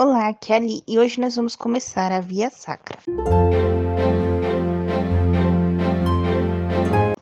Olá, aqui é Ali e hoje nós vamos começar a Via Sacra.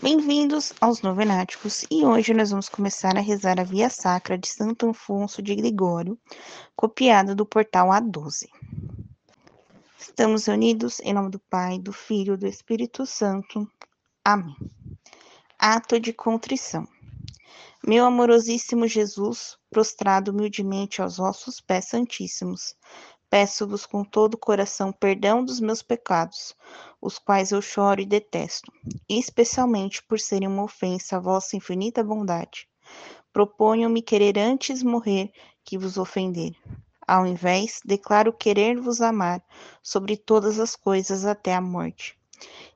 Bem-vindos aos Novenáticos e hoje nós vamos começar a rezar a Via Sacra de Santo Afonso de Gregório, copiada do portal A12. Estamos reunidos em nome do Pai, do Filho e do Espírito Santo. Amém. Ato de contrição. Meu amorosíssimo Jesus, prostrado humildemente aos vossos pés santíssimos, peço-vos com todo o coração perdão dos meus pecados, os quais eu choro e detesto, especialmente por serem uma ofensa à vossa infinita bondade. Proponho-me querer antes morrer que vos ofender. Ao invés, declaro querer vos amar sobre todas as coisas até a morte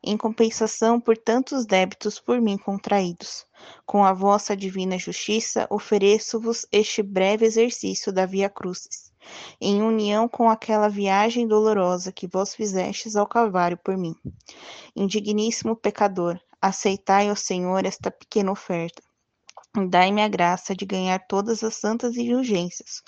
em compensação por tantos débitos por mim contraídos. Com a vossa divina justiça, ofereço-vos este breve exercício da Via Crucis, em união com aquela viagem dolorosa que vós fizestes ao Calvário por mim. Indigníssimo pecador, aceitai, ó Senhor, esta pequena oferta. Dai-me a graça de ganhar todas as santas indulgências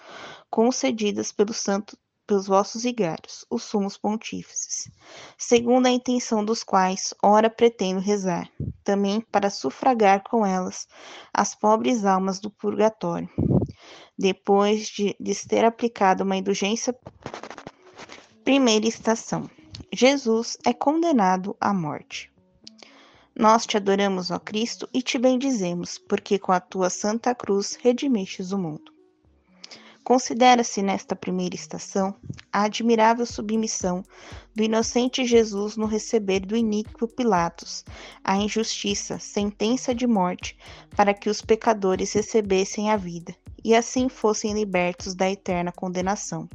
concedidas pelo Santo pelos vossos vigários, os sumos pontífices, segundo a intenção dos quais ora pretendo rezar, também para sufragar com elas as pobres almas do purgatório. Depois de, de ter aplicado uma indulgência, primeira estação. Jesus é condenado à morte. Nós te adoramos, ó Cristo, e te bendizemos, porque com a tua santa cruz redimistes o mundo. Considera-se nesta primeira estação a admirável submissão do inocente Jesus no receber do iníquo Pilatos a injustiça, sentença de morte, para que os pecadores recebessem a vida e assim fossem libertos da eterna condenação.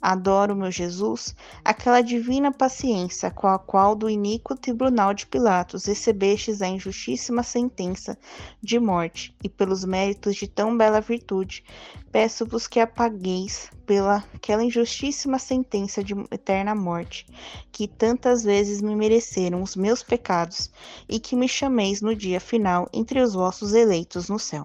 Adoro, meu Jesus, aquela divina paciência com a qual do iníquo tribunal de Pilatos recebestes a injustíssima sentença de morte, e pelos méritos de tão bela virtude, peço-vos que apagueis pela aquela injustíssima sentença de eterna morte, que tantas vezes me mereceram os meus pecados, e que me chameis no dia final entre os vossos eleitos no céu.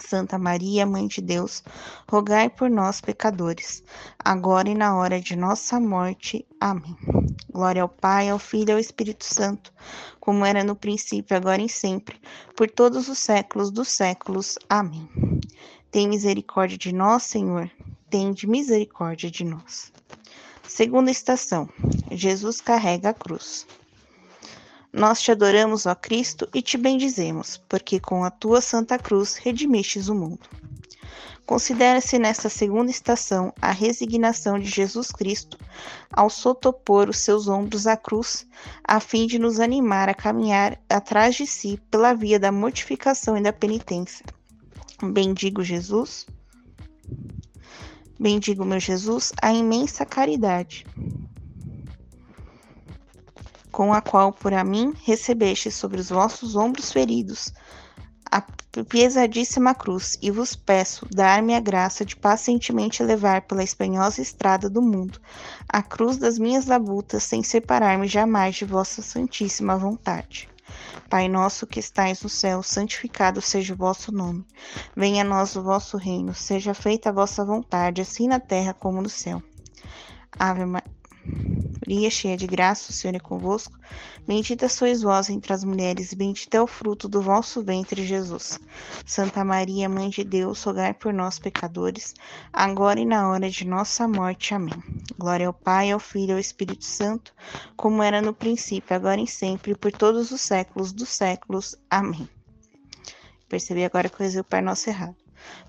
Santa Maria, Mãe de Deus, rogai por nós, pecadores, agora e na hora de nossa morte. Amém. Glória ao Pai, ao Filho e ao Espírito Santo, como era no princípio, agora e sempre, por todos os séculos dos séculos. Amém. Tem misericórdia de nós, Senhor, tende misericórdia de nós. Segunda estação: Jesus carrega a cruz. Nós te adoramos, ó Cristo, e te bendizemos, porque com a tua santa cruz redimistes o mundo. Considera-se nesta segunda estação a resignação de Jesus Cristo ao sotopor os seus ombros à cruz, a fim de nos animar a caminhar atrás de si pela via da mortificação e da penitência. Bendigo Jesus. Bendigo meu Jesus, a imensa caridade com a qual por a mim recebeste sobre os vossos ombros feridos a pesadíssima cruz, e vos peço dar-me a graça de pacientemente levar pela espinhosa estrada do mundo a cruz das minhas labutas, sem separar-me jamais de vossa santíssima vontade. Pai nosso que estais no céu, santificado seja o vosso nome. Venha a nós o vosso reino, seja feita a vossa vontade, assim na terra como no céu. Ave Maria Maria, cheia de graça, o Senhor é convosco. Bendita sois vós entre as mulheres, bendito é o fruto do vosso ventre, Jesus. Santa Maria, Mãe de Deus, rogai por nós, pecadores, agora e na hora de nossa morte. Amém. Glória ao Pai, ao Filho e ao Espírito Santo, como era no princípio, agora e sempre, por todos os séculos dos séculos. Amém. Percebi agora que eu rezei o Pai Nosso errado.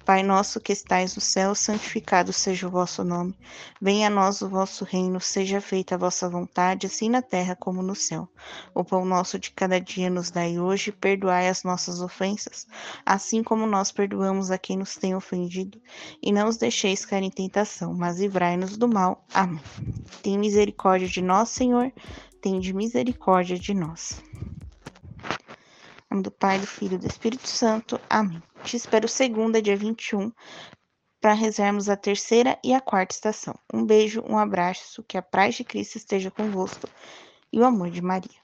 Pai nosso que estais no céu, santificado seja o vosso nome. Venha a nós o vosso reino, seja feita a vossa vontade, assim na terra como no céu. O pão nosso de cada dia nos dai hoje, perdoai as nossas ofensas, assim como nós perdoamos a quem nos tem ofendido, e não os deixeis cair em tentação, mas livrai-nos do mal. Amém. Tem misericórdia de nós, Senhor, tem de misericórdia de nós. Em nome do Pai, do Filho e do Espírito Santo. Amém. Espero segunda, dia 21, para rezarmos a terceira e a quarta estação. Um beijo, um abraço, que a paz de Cristo esteja convosco e o amor de Maria.